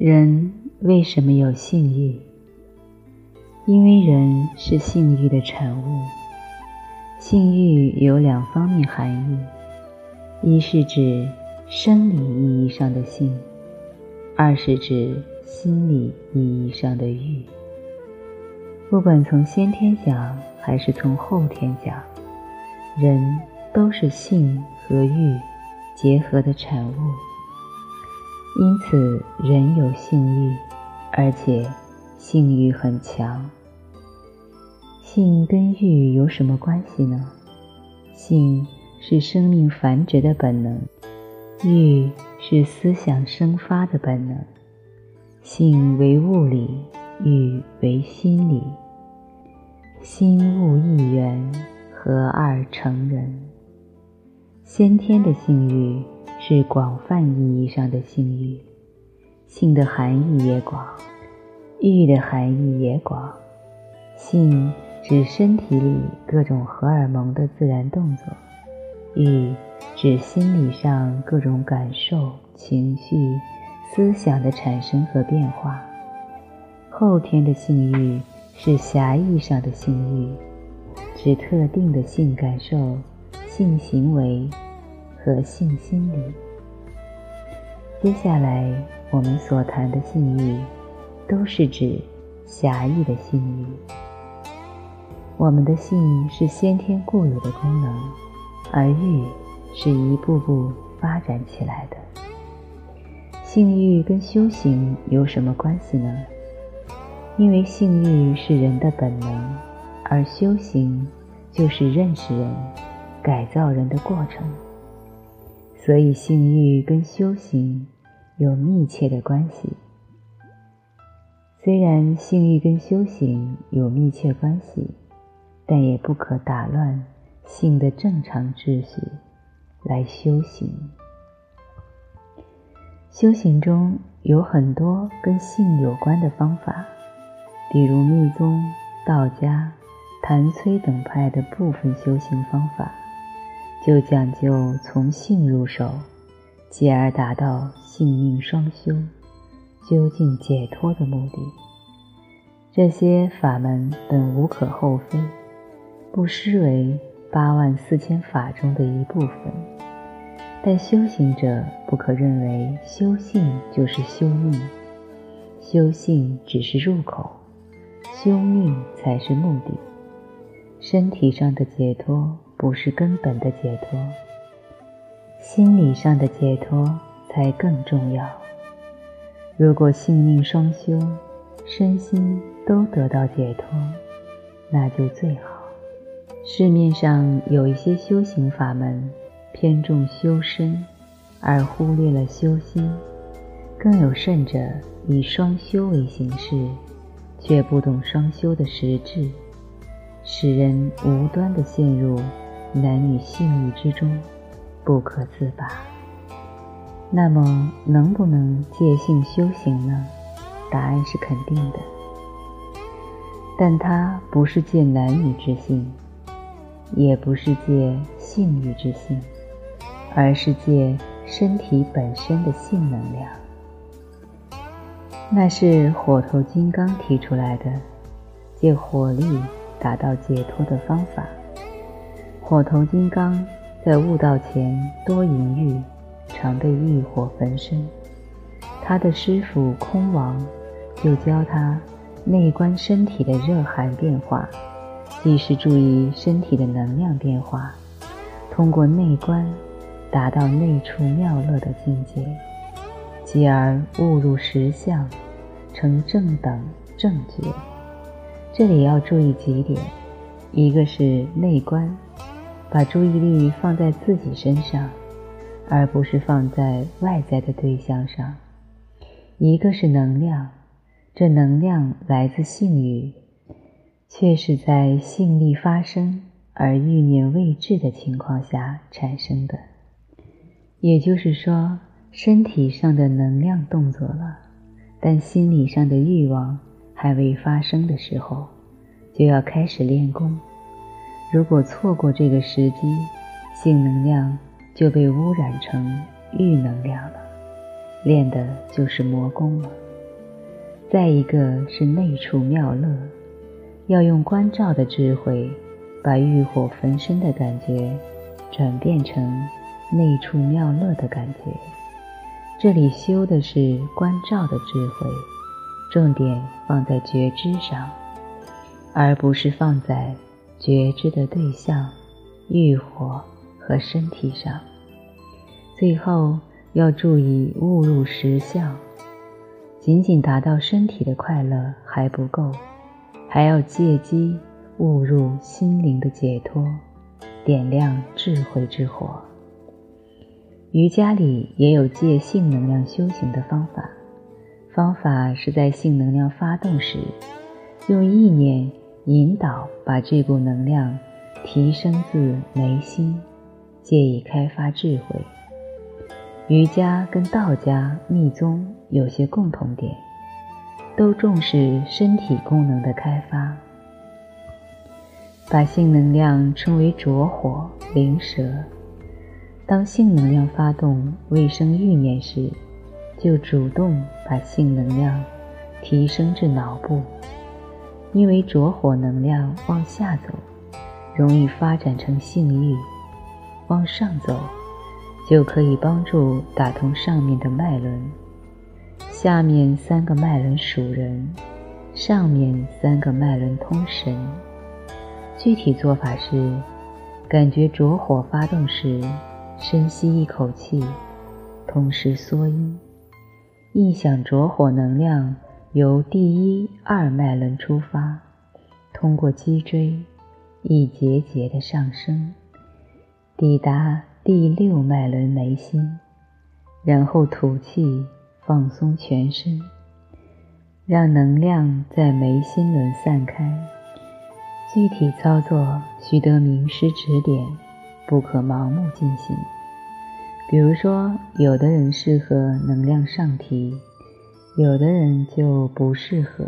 人为什么有性欲？因为人是性欲的产物。性欲有两方面含义：一是指生理意义上的性，二是指心理意义上的欲。不管从先天讲还是从后天讲，人都是性和欲结合的产物。因此，人有性欲，而且性欲很强。性跟欲有什么关系呢？性是生命繁殖的本能，欲是思想生发的本能。性为物理，欲为心理。心物一元，合二成人。先天的性欲。是广泛意义上的性欲，性的含义也广，欲的含义也广。性指身体里各种荷尔蒙的自然动作，欲指心理上各种感受、情绪、思想的产生和变化。后天的性欲是狭义上的性欲，指特定的性感受、性行为。和性心理。接下来我们所谈的性欲，都是指狭义的性欲。我们的性是先天固有的功能，而欲是一步步发展起来的。性欲跟修行有什么关系呢？因为性欲是人的本能，而修行就是认识人、改造人的过程。所以，性欲跟修行有密切的关系。虽然性欲跟修行有密切关系，但也不可打乱性的正常秩序来修行。修行中有很多跟性有关的方法，比如密宗、道家、谭崔等派的部分修行方法。就讲究从性入手，继而达到性命双修、究竟解脱的目的。这些法门本无可厚非，不失为八万四千法中的一部分。但修行者不可认为修性就是修命，修性只是入口，修命才是目的。身体上的解脱。不是根本的解脱，心理上的解脱才更重要。如果性命双修，身心都得到解脱，那就最好。市面上有一些修行法门，偏重修身，而忽略了修心；更有甚者，以双修为形式，却不懂双修的实质，使人无端的陷入。男女性欲之中不可自拔，那么能不能借性修行呢？答案是肯定的，但它不是借男女之性，也不是借性欲之性，而是借身体本身的性能量。那是火头金刚提出来的，借火力达到解脱的方法。火头金刚在悟道前多淫欲，常被欲火焚身。他的师傅空王就教他内观身体的热寒变化，即是注意身体的能量变化，通过内观达到内处妙乐的境界，继而悟入实相，成正等正觉。这里要注意几点：一个是内观。把注意力放在自己身上，而不是放在外在的对象上。一个是能量，这能量来自性欲，却是在性力发生而欲念未至的情况下产生的。也就是说，身体上的能量动作了，但心理上的欲望还未发生的时候，就要开始练功。如果错过这个时机，性能量就被污染成欲能量了，练的就是魔功了。再一个是内处妙乐，要用关照的智慧，把欲火焚身的感觉转变成内处妙乐的感觉。这里修的是关照的智慧，重点放在觉知上，而不是放在觉知的对象欲火和身体上。最后要注意误入实相，仅仅达到身体的快乐还不够，还要借机误入心灵的解脱，点亮智慧之火。瑜伽里也有借性能量修行的方法，方法是在性能量发动时，用意念引导，把这股能量提升自眉心，借以开发智慧。瑜伽跟道家密宗有些共同点，都重视身体功能的开发，把性能量称为浊火灵蛇。当性能量发动未生欲念时，就主动把性能量提升至脑部，因为着火能量往下走，容易发展成性欲；往上走，就可以帮助打通上面的脉轮。下面三个脉轮属人，上面三个脉轮通神。具体做法是，感觉着火发动时。深吸一口气，同时缩阴，意想着火能量由第一、二脉轮出发，通过脊椎一节节的上升，抵达第六脉轮眉心，然后吐气放松全身，让能量在眉心轮散开。具体操作需得名师指点。不可盲目进行。比如说，有的人适合能量上提，有的人就不适合，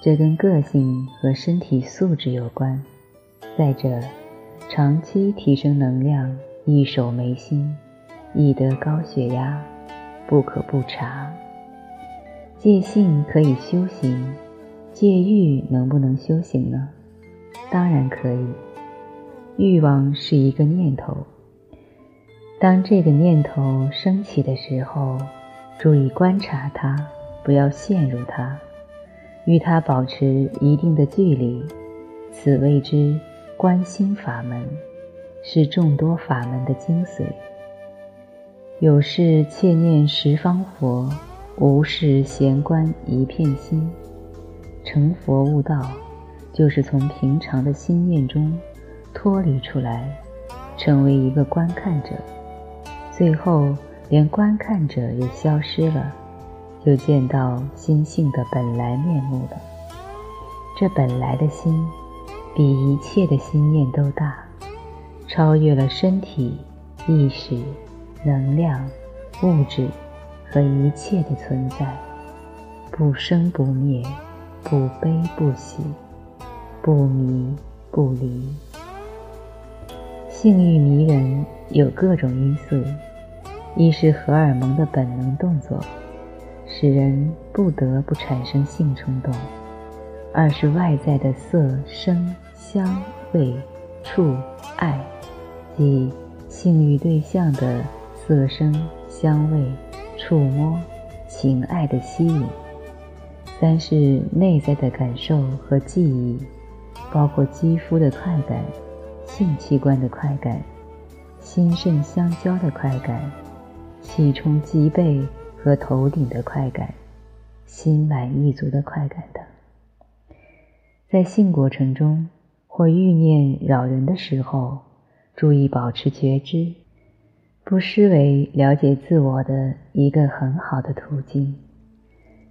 这跟个性和身体素质有关。再者，长期提升能量，易守眉心，易得高血压，不可不察。戒性可以修行，戒欲能不能修行呢？当然可以。欲望是一个念头，当这个念头升起的时候，注意观察它，不要陷入它，与它保持一定的距离，此谓之观心法门，是众多法门的精髓。有事切念十方佛，无事闲观一片心。成佛悟道，就是从平常的心念中。脱离出来，成为一个观看者，最后连观看者也消失了，就见到心性的本来面目了。这本来的心，比一切的心念都大，超越了身体、意识、能量、物质和一切的存在，不生不灭，不悲不喜，不迷不离。性欲迷人有各种因素，一是荷尔蒙的本能动作，使人不得不产生性冲动；二是外在的色、声、香、味、触、爱，即性欲对象的色、声、香味、触摸、情爱的吸引；三是内在的感受和记忆，包括肌肤的快感。性器官的快感，心肾相交的快感，气冲脊背和头顶的快感，心满意足的快感等。在性过程中或欲念扰人的时候，注意保持觉知，不失为了解自我的一个很好的途径。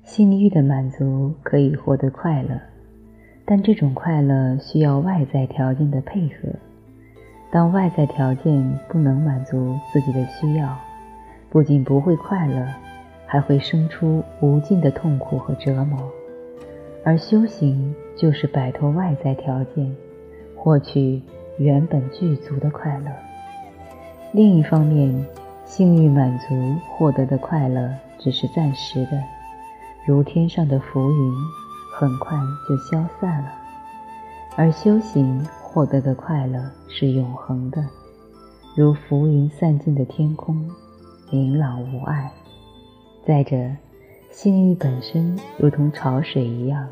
性欲的满足可以获得快乐，但这种快乐需要外在条件的配合。当外在条件不能满足自己的需要，不仅不会快乐，还会生出无尽的痛苦和折磨。而修行就是摆脱外在条件，获取原本具足的快乐。另一方面，性欲满足获得的快乐只是暂时的，如天上的浮云，很快就消散了；而修行获得的快乐是永恒的，如浮云散尽的天空，明朗无碍。再者，性欲本身如同潮水一样，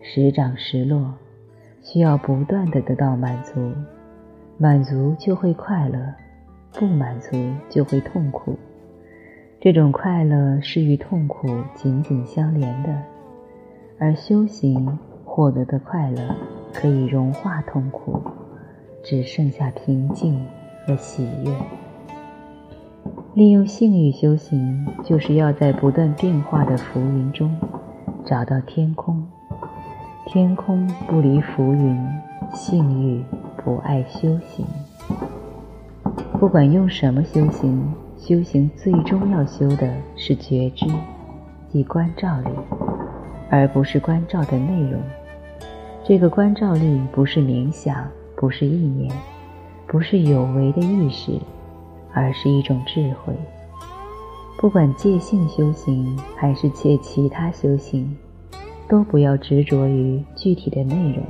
时涨时落，需要不断的得到满足，满足就会快乐，不满足就会痛苦。这种快乐是与痛苦紧紧相连的，而修行获得的快乐可以融化痛苦，只剩下平静和喜悦。利用性欲修行，就是要在不断变化的浮云中找到天空。天空不离浮云，性欲不爱修行。不管用什么修行，修行最终要修的是觉知，即观照力，而不是关照的内容。这个观照力不是冥想，不是意念，不是有为的意识。而是一种智慧。不管借性修行还是借其他修行，都不要执着于具体的内容，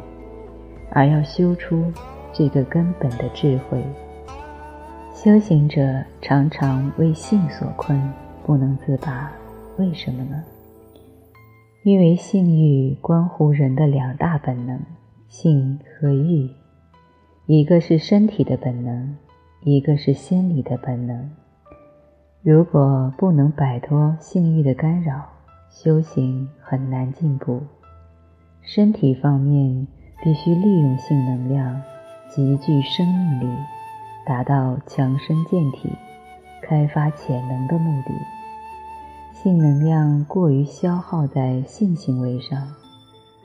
而要修出这个根本的智慧。修行者常常为性所困，不能自拔。为什么呢？因为性欲关乎人的两大本能：性和欲。一个是身体的本能。一个是心理的本能，如果不能摆脱性欲的干扰，修行很难进步。身体方面必须利用性能量，极具生命力，达到强身健体、开发潜能的目的。性能量过于消耗在性行为上，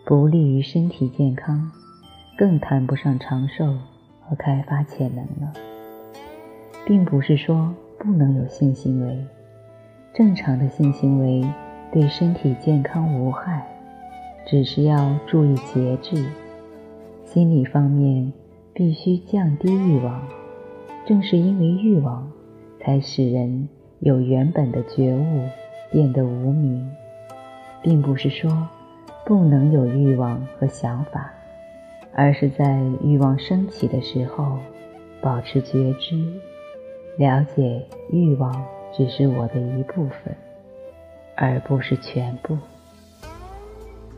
不利于身体健康，更谈不上长寿和开发潜能了。并不是说不能有性行为，正常的性行为对身体健康无害，只是要注意节制。心理方面必须降低欲望，正是因为欲望，才使人有原本的觉悟，变得无明。并不是说不能有欲望和想法，而是在欲望升起的时候，保持觉知。了解欲望只是我的一部分，而不是全部。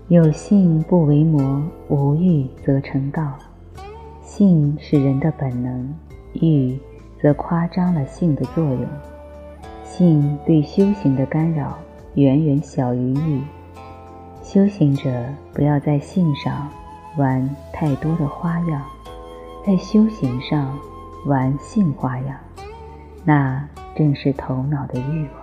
有性不为魔，无欲则成道。性是人的本能，欲则夸张了性的作用。性对修行的干扰远远小于欲。修行者不要在性上玩太多的花样，在修行上玩性花样。那正是头脑的欲望。